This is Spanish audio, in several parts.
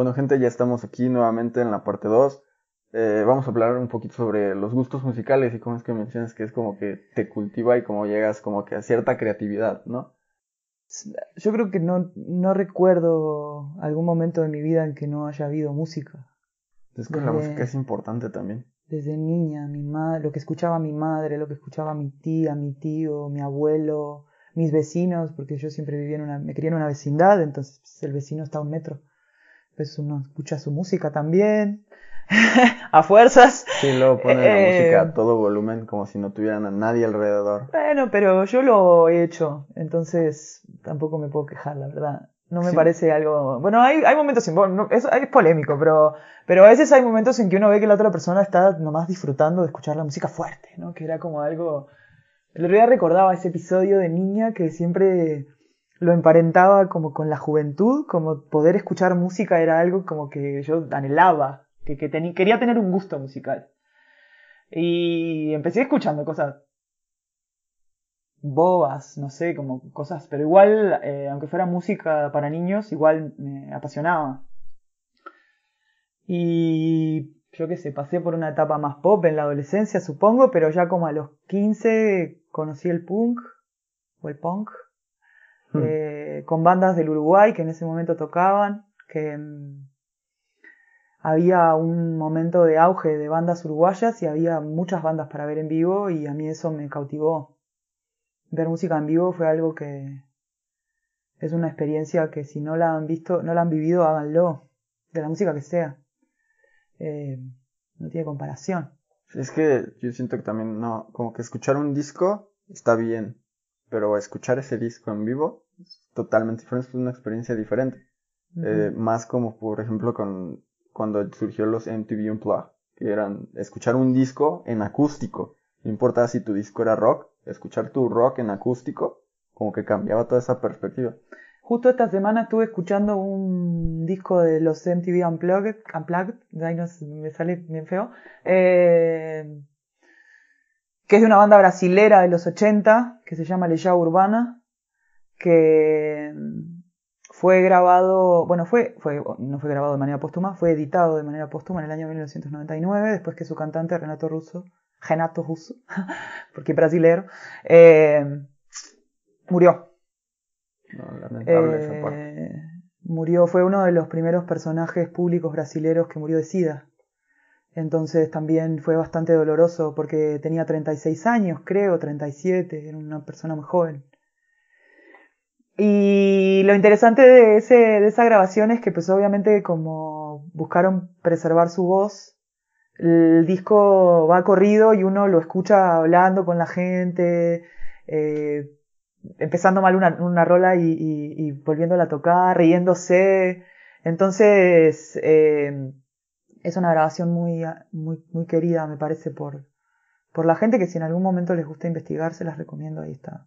Bueno, gente, ya estamos aquí nuevamente en la parte 2. Eh, vamos a hablar un poquito sobre los gustos musicales y cómo es que mencionas que es como que te cultiva y cómo llegas como que a cierta creatividad, ¿no? Yo creo que no, no recuerdo algún momento de mi vida en que no haya habido música. Es que la música es importante también. Desde niña, mi madre, lo que escuchaba mi madre, lo que escuchaba mi tía, mi tío, mi abuelo, mis vecinos, porque yo siempre vivía en una, me crié en una vecindad, entonces pues, el vecino está a un metro pues uno escucha su música también, a fuerzas. Sí, luego pone la música a eh, todo volumen como si no tuvieran a nadie alrededor. Bueno, pero yo lo he hecho, entonces tampoco me puedo quejar, la verdad. No me parece algo... Bueno, hay, hay momentos... En, es, es, polémico, pero, pero a veces hay momentos en que uno ve que la otra persona está nomás disfrutando de escuchar la música fuerte, ¿no? Que era como algo... El otro día recordaba ese episodio de niña que siempre lo emparentaba como con la juventud, como poder escuchar música era algo como que yo anhelaba, que, que quería tener un gusto musical. Y empecé escuchando cosas bobas, no sé, como cosas, pero igual, eh, aunque fuera música para niños, igual me apasionaba. Y yo qué sé, pasé por una etapa más pop en la adolescencia, supongo, pero ya como a los 15 conocí el punk, o el punk, Hmm. Eh, con bandas del Uruguay que en ese momento tocaban, que mm, había un momento de auge de bandas uruguayas y había muchas bandas para ver en vivo y a mí eso me cautivó. Ver música en vivo fue algo que es una experiencia que si no la han visto, no la han vivido, háganlo, de la música que sea. Eh, no tiene comparación. Es que yo siento que también, no, como que escuchar un disco está bien, pero escuchar ese disco en vivo totalmente diferente, es una experiencia diferente. eh, más como, por ejemplo, con cuando surgió los MTV Unplugged, que eran escuchar un disco en acústico. No importa si tu disco era rock, escuchar tu rock en acústico, como que cambiaba toda esa perspectiva. Justo esta semana estuve escuchando un disco de los MTV Unplugged, Unplugged, ahí no, me sale bien feo, eh, que es de una banda brasilera de los 80, que se llama Leya Urbana, que fue grabado, bueno, fue, fue, no fue grabado de manera póstuma, fue editado de manera póstuma en el año 1999, después que su cantante Renato Russo, Renato Russo, porque brasilero, eh, murió. lamentable esa parte. Eh, murió, fue uno de los primeros personajes públicos brasileros que murió de SIDA. Entonces también fue bastante doloroso porque tenía 36 años, creo, 37, era una persona muy joven. Y lo interesante de, ese, de esa grabación es que pues obviamente como buscaron preservar su voz, el disco va corrido y uno lo escucha hablando con la gente, eh, empezando mal una, rola y, volviéndola a tocar, riéndose. Entonces, eh, es una grabación muy, muy, muy querida, me parece, por, por la gente que si en algún momento les gusta investigar, se las recomiendo. Ahí está.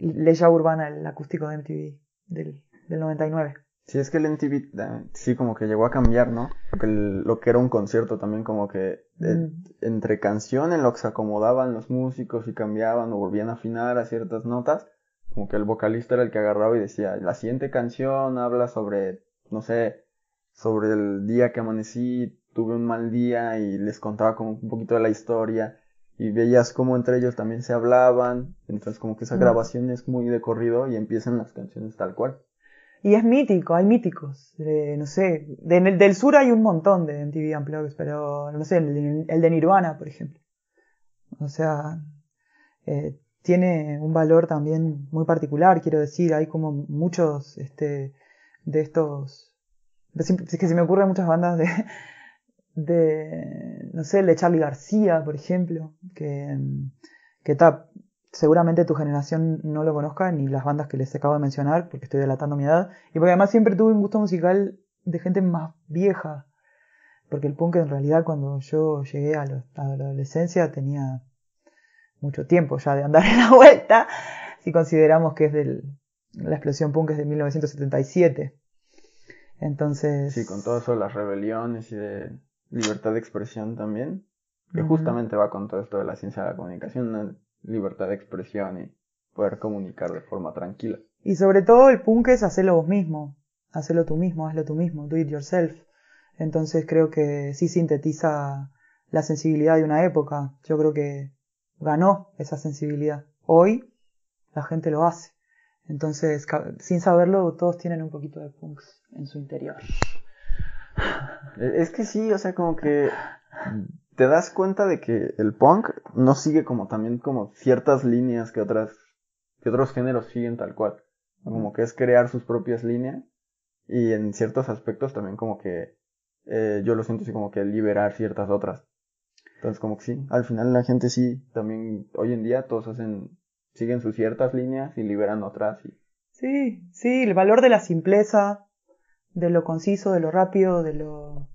Leya Urbana, el acústico de MTV del, del 99. Sí, es que el MTV eh, sí como que llegó a cambiar, ¿no? Porque lo que era un concierto también como que mm. entre canción en lo que se acomodaban los músicos y cambiaban o volvían a afinar a ciertas notas, como que el vocalista era el que agarraba y decía, la siguiente canción habla sobre, no sé, sobre el día que amanecí, tuve un mal día y les contaba como un poquito de la historia y veías como entre ellos también se hablaban, entonces como que esa grabación es muy de corrido y empiezan las canciones tal cual. Y es mítico, hay míticos, no sé, del sur hay un montón de MTV Unplugged, pero no sé, el, de Nirvana, por ejemplo. O sea, eh, tiene un valor también muy particular, quiero decir, hay como muchos este, de estos es que se me ocurren muchas bandas de, de, no sé, de Charlie García, por ejemplo, que, que está, seguramente tu generación no lo conozca, ni las bandas que les acabo de mencionar, porque estoy delatando mi edad, y porque además siempre tuve un gusto musical de gente más vieja, porque el punk en realidad cuando yo llegué a, la adolescencia tenía mucho tiempo ya de andar en la vuelta, si consideramos que es del, la explosión punk es de 1977. Entonces... Sí, con todo eso las rebeliones y de libertad de expresión también, que justamente va con todo esto de la ciencia de la comunicación, una libertad de expresión y poder comunicar de forma tranquila. Y sobre todo el punk es hacerlo vos mismo. hacelo tú mismo, hazlo tú mismo, do it yourself. Entonces creo que sí sintetiza la sensibilidad de una época. Yo creo que ganó esa sensibilidad. Hoy la gente lo hace. Entonces, sin saberlo, todos tienen un poquito de punks en su interior. Es que sí, o sea, como que te das cuenta de que el punk no sigue como también como ciertas líneas que otras que otros géneros siguen tal cual. Como que es crear sus propias líneas y en ciertos aspectos también como que eh, yo lo siento así como que liberar ciertas otras. Entonces como que sí, al final la gente sí, también hoy en día todos hacen, siguen sus ciertas líneas y liberan otras. Sí, sí, el valor de la simpleza, de lo conciso, de lo rápido, de lo,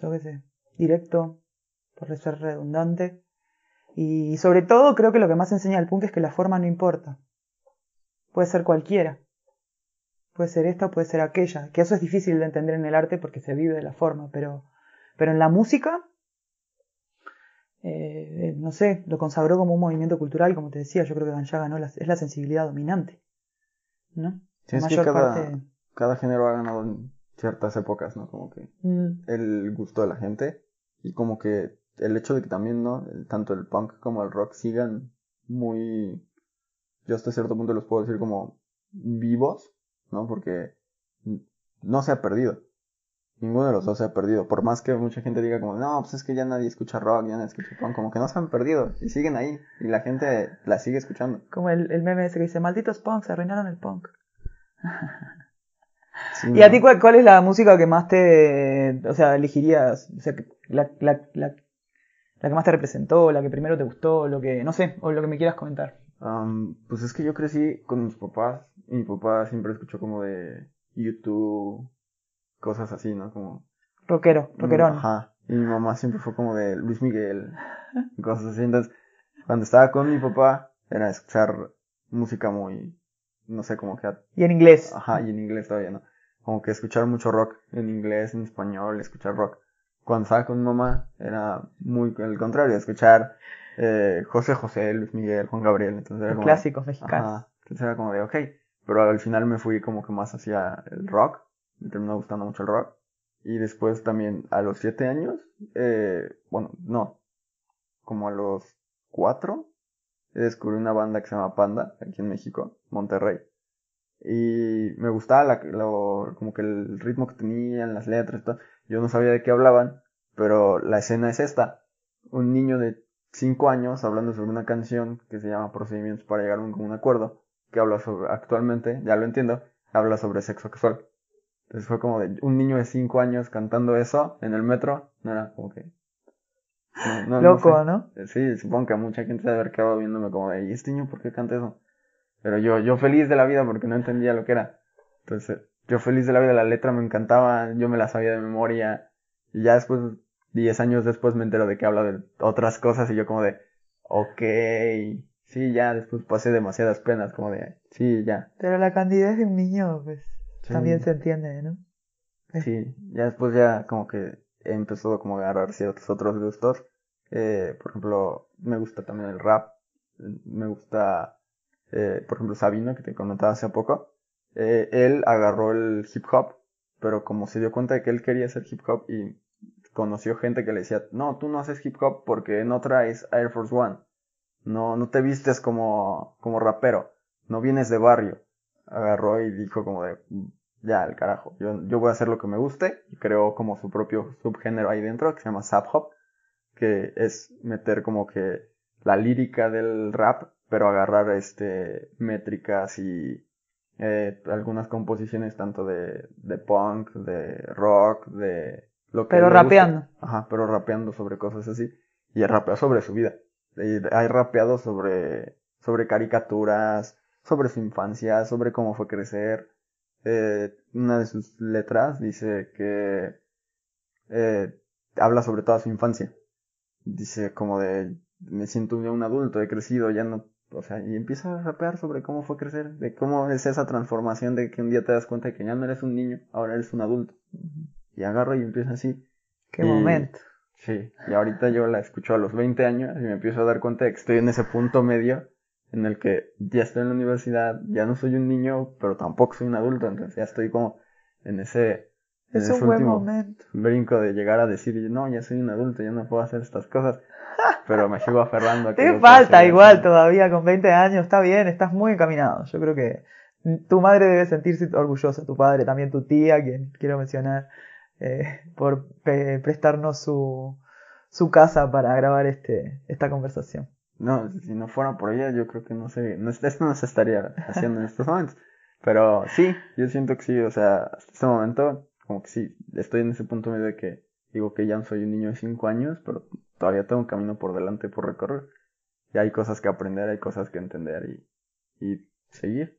yo qué sé, directo, por ser redundante. Y sobre todo creo que lo que más enseña el punk es que la forma no importa. Puede ser cualquiera. Puede ser esta, puede ser aquella. Que eso es difícil de entender en el arte porque se vive de la forma. Pero, pero en la música, eh, no sé, lo consagró como un movimiento cultural, como te decía. Yo creo que Ganja ganó, es la sensibilidad dominante. ¿No? Sí, es que cada, cada género ha ganado en ciertas épocas, ¿no? Como que mm. el gusto de la gente y como que el hecho de que también, ¿no? Tanto el punk como el rock sigan muy, yo hasta cierto punto los puedo decir como vivos, ¿no? Porque no se ha perdido. Ninguno de los dos se ha perdido. Por más que mucha gente diga como, no, pues es que ya nadie escucha rock, ya nadie escucha punk, como que no se han perdido y siguen ahí y la gente la sigue escuchando. Como el, el meme ese que dice, malditos punks, arruinaron el punk. ¿Y a ti cuál, cuál, es la música que más te, o sea, elegirías? O sea, la, la, la, la que más te representó, la que primero te gustó, lo que, no sé, o lo que me quieras comentar. pues es que yo crecí con mis papás y mi papá siempre escuchó como de YouTube, cosas así, ¿no? Como... Rockero, mm, rockerón. Ajá. Y mi mamá siempre fue como de Luis Miguel, cosas así. Entonces, cuando estaba con mi papá, era escuchar música muy, no sé, como que... Y en inglés. Ajá, y en inglés todavía, ¿no? Como que escuchar mucho rock en inglés, en español, escuchar rock cuando estaba con mi mamá era muy el contrario, escuchar eh, José José, Luis Miguel, Juan Gabriel. Entonces era como, clásicos mexicanos. entonces era como de, ok, pero al final me fui como que más hacia el rock, me terminó gustando mucho el rock. Y después también a los siete años, eh, bueno, no, como a los cuatro, descubrí una banda que se llama Panda, aquí en México, Monterrey. Y me gustaba la, lo, como que el ritmo que tenían, las letras y todo. Yo no sabía de qué hablaban, pero la escena es esta. Un niño de 5 años hablando sobre una canción que se llama Procedimientos para llegar a un acuerdo, que habla sobre, actualmente, ya lo entiendo, habla sobre sexo casual. Entonces fue como de un niño de 5 años cantando eso en el metro, no era como que... Loco, ¿no? Sí, supongo que a mucha gente debe haber quedado viéndome como de, ¿y este niño por qué canta eso? Pero yo, yo feliz de la vida porque no entendía lo que era. Entonces, yo feliz de la vida, la letra me encantaba, yo me la sabía de memoria. Y ya después, diez años después me entero de que habla de otras cosas y yo como de, ok, sí, ya, después pasé demasiadas penas, como de, sí, ya. Pero la candidez de un niño, pues, también se entiende, ¿no? Sí, ya después ya como que he empezado como a agarrar ciertos otros gustos. Eh, por ejemplo, me gusta también el rap, me gusta, eh, por ejemplo, Sabino, que te comentaba hace poco eh, él agarró el hip hop, pero como se dio cuenta de que él quería hacer hip hop y conoció gente que le decía, no, tú no haces hip hop porque no traes Air Force One, no, no te vistes como, como rapero, no vienes de barrio. Agarró y dijo como de, ya, el carajo, yo, yo voy a hacer lo que me guste. Y creó como su propio subgénero ahí dentro que se llama Sub Hop, que es meter como que la lírica del rap, pero agarrar este métricas y eh, algunas composiciones tanto de, de punk, de rock, de lo que Pero rapeando. Ajá, pero rapeando sobre cosas así. Y rapea sobre su vida. Y hay rapeado sobre, sobre caricaturas, sobre su infancia, sobre cómo fue crecer. Eh, una de sus letras dice que eh, habla sobre toda su infancia. Dice como de me siento ya un adulto, he crecido, ya no o sea, y empieza a rapear sobre cómo fue crecer, de cómo es esa transformación de que un día te das cuenta de que ya no eres un niño, ahora eres un adulto. Y agarro y empieza así. Qué momento. Sí, y ahorita yo la escucho a los 20 años y me empiezo a dar cuenta de que estoy en ese punto medio en el que ya estoy en la universidad, ya no soy un niño, pero tampoco soy un adulto, entonces ya estoy como en ese, en es ese un buen momento. brinco de llegar a decir, no, ya soy un adulto, ya no puedo hacer estas cosas. Pero me sigo aferrando a que... Te falta igual todavía con 20 años, está bien, estás muy encaminado. Yo creo que tu madre debe sentirse orgullosa, tu padre, también tu tía, quien quiero mencionar, eh, por prestarnos su, su casa para grabar este, esta conversación. No, si no fuera por ella, yo creo que no sé, no, esto no se estaría haciendo en estos momentos. Pero sí, yo siento que sí, o sea, hasta este momento, como que sí, estoy en ese punto medio de que digo que ya soy un niño de 5 años, pero todavía tengo un camino por delante por recorrer. Y hay cosas que aprender, hay cosas que entender y, y seguir.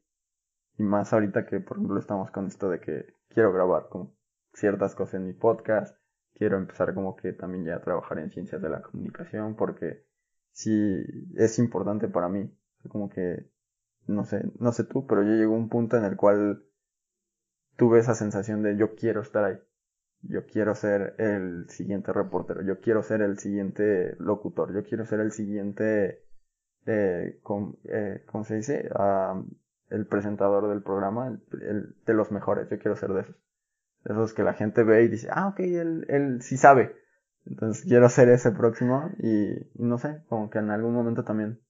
Y más ahorita que, por ejemplo, estamos con esto de que quiero grabar como ciertas cosas en mi podcast, quiero empezar como que también ya a trabajar en ciencias de la comunicación porque sí es importante para mí. Como que, no sé, no sé tú, pero yo llego a un punto en el cual tuve esa sensación de yo quiero estar ahí. Yo quiero ser el siguiente reportero, yo quiero ser el siguiente locutor, yo quiero ser el siguiente, eh, con, eh, ¿cómo se dice? El presentador del programa, el, de los mejores, yo quiero ser de esos. De esos que la gente ve y dice, ah, ok, él, él sí sabe. Entonces quiero ser ese próximo y, no sé, como que en algún momento también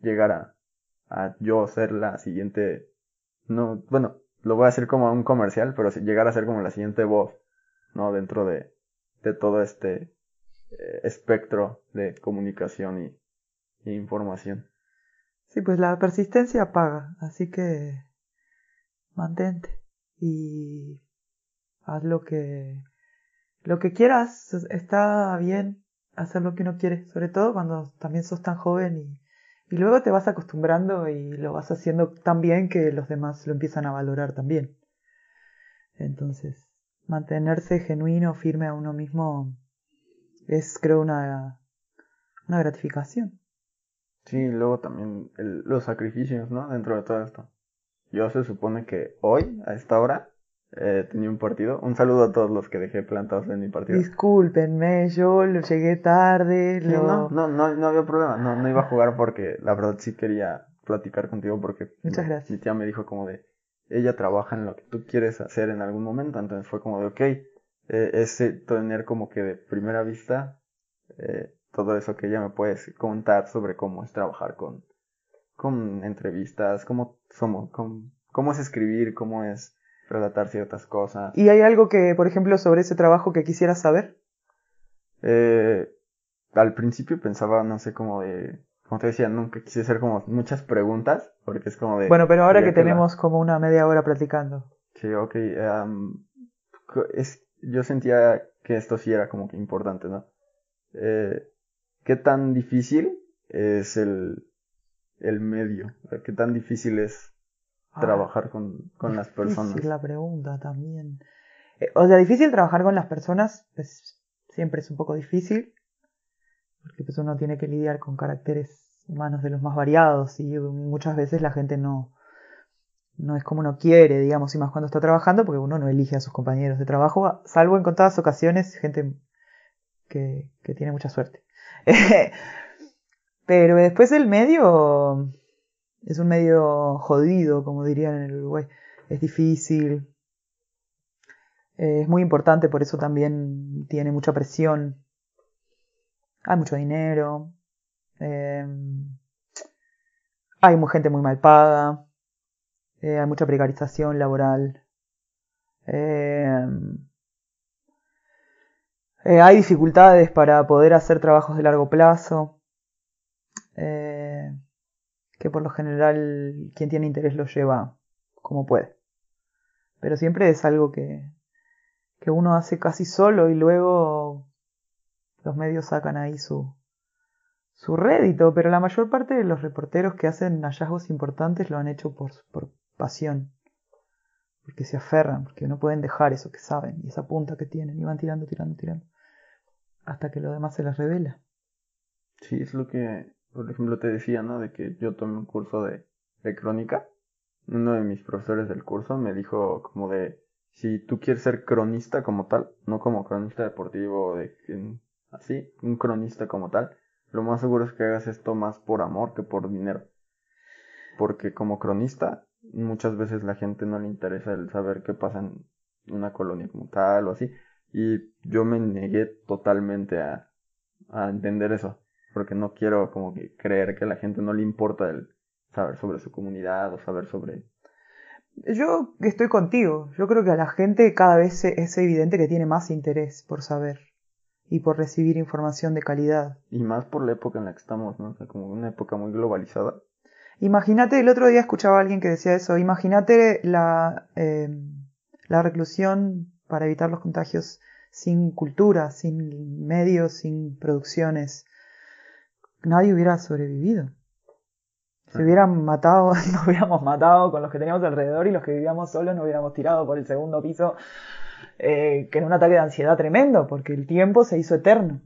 llegar a, a yo ser la siguiente, no, bueno, lo voy a hacer como un comercial, pero llegar a ser como la siguiente voz, ¿no? Dentro de, de todo este eh, espectro de comunicación y, y información. Sí, pues la persistencia paga, así que mantente y haz lo que lo que quieras, está bien hacer lo que uno quiere, sobre todo cuando también sos tan joven y, y luego te vas acostumbrando y lo vas haciendo tan bien que los demás lo empiezan a valorar también. Entonces, mantenerse genuino, firme a uno mismo es creo una, una gratificación. Sí, luego también los sacrificios, ¿no? Dentro de todo esto. Yo se supone que hoy, a esta hora, eh, tenía un partido. Un saludo a todos los que dejé plantados en mi partido. Discúlpenme, yo llegué tarde. no, no, no, no había problema. No, no iba a jugar porque la verdad sí quería platicar contigo porque Muchas gracias. mi tía me dijo como de, ella trabaja en lo que tú quieres hacer en algún momento. Entonces fue como de, ok, eh, ese tener como que de primera vista eh, todo eso que ella me puede contar sobre cómo es trabajar con, con entrevistas, cómo somos, cómo, cómo es escribir, cómo es relatar ciertas cosas. ¿Y hay algo que, por ejemplo, sobre ese trabajo que quisieras saber? Eh, al principio pensaba, no sé, como de, como te decía, nunca quise hacer como muchas preguntas, porque es como de... Bueno, pero ahora que, tenemos como una media hora platicando. Sí, ok. es, yo sentía que esto sí era como que importante, ¿no? Eh, ¿Qué tan difícil es el, el medio? ¿Qué tan difícil es ah, trabajar con, con las personas? Es la pregunta también. Eh, o sea, difícil trabajar con las personas, pues siempre es un poco difícil, porque pues uno tiene que lidiar con caracteres humanos de los más variados y muchas veces la gente no, no es como uno quiere, digamos, y más cuando está trabajando, porque uno no elige a sus compañeros de trabajo, salvo en contadas ocasiones gente que, que tiene mucha suerte. Pero después el medio es un medio jodido, como dirían en el Uruguay. Es difícil. Es muy importante, por eso también tiene mucha presión. Hay mucho dinero. Eh, hay gente muy mal paga. Eh, hay mucha precarización laboral. Eh, eh, hay dificultades para poder hacer trabajos de largo plazo, que por lo general quien tiene interés lo lleva como puede. Pero siempre es algo que, que uno hace casi solo y luego los medios sacan ahí su, su rédito, pero la mayor parte de los reporteros que hacen hallazgos importantes lo han hecho por, por pasión, porque se aferran, porque no pueden dejar eso que saben y esa punta que tienen y van tirando, tirando, tirando hasta que lo demás se les revela. Sí, es lo que, por ejemplo, te decía, ¿no? De que yo tomé un curso de, de crónica. Uno de mis profesores del curso me dijo como de, si tú quieres ser cronista como tal, no como cronista deportivo, de, así, un cronista como tal, lo más seguro es que hagas esto más por amor que por dinero. Porque como cronista, muchas veces la gente no le interesa el saber qué pasa en una colonia como tal o así. Y yo me negué totalmente a, entender eso, porque no quiero como que creer que a la gente no le importa el saber sobre su comunidad o saber sobre... Yo estoy contigo, yo creo que a la gente cada vez es evidente que tiene más interés por saber y por recibir información de calidad. Y más por la época en la que estamos, ¿no? O sea, como una época muy globalizada. Imagínate, el otro día escuchaba a alguien que decía eso, imagínate la, eh, la reclusión para evitar los contagios sin cultura, sin medios, sin producciones. Nadie hubiera sobrevivido. Si hubieran matado, nos hubiéramos matado con los que teníamos alrededor y los que vivíamos solos nos hubiéramos tirado por el segundo piso, eh, que en un ataque de ansiedad tremendo, porque el tiempo se hizo eterno.